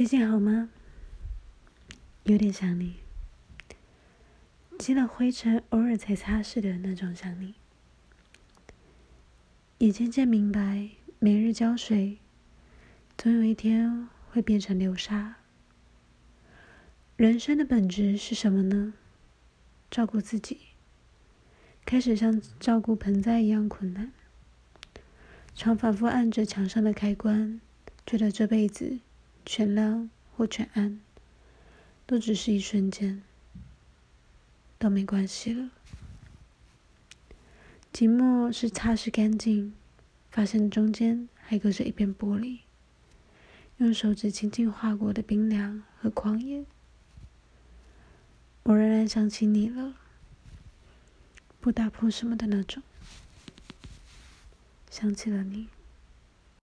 最近好吗？有点想你，积了灰尘偶尔才擦拭的那种想你。也渐渐明白，每日浇水，总有一天会变成流沙。人生的本质是什么呢？照顾自己，开始像照顾盆栽一样困难。常反复按着墙上的开关，觉得这辈子。全亮或全暗，都只是一瞬间，都没关系了。寂寞是擦拭干净，发现中间还隔着一片玻璃，用手指轻轻划过的冰凉和狂野。我仍然想起你了，不打破什么的那种，想起了你。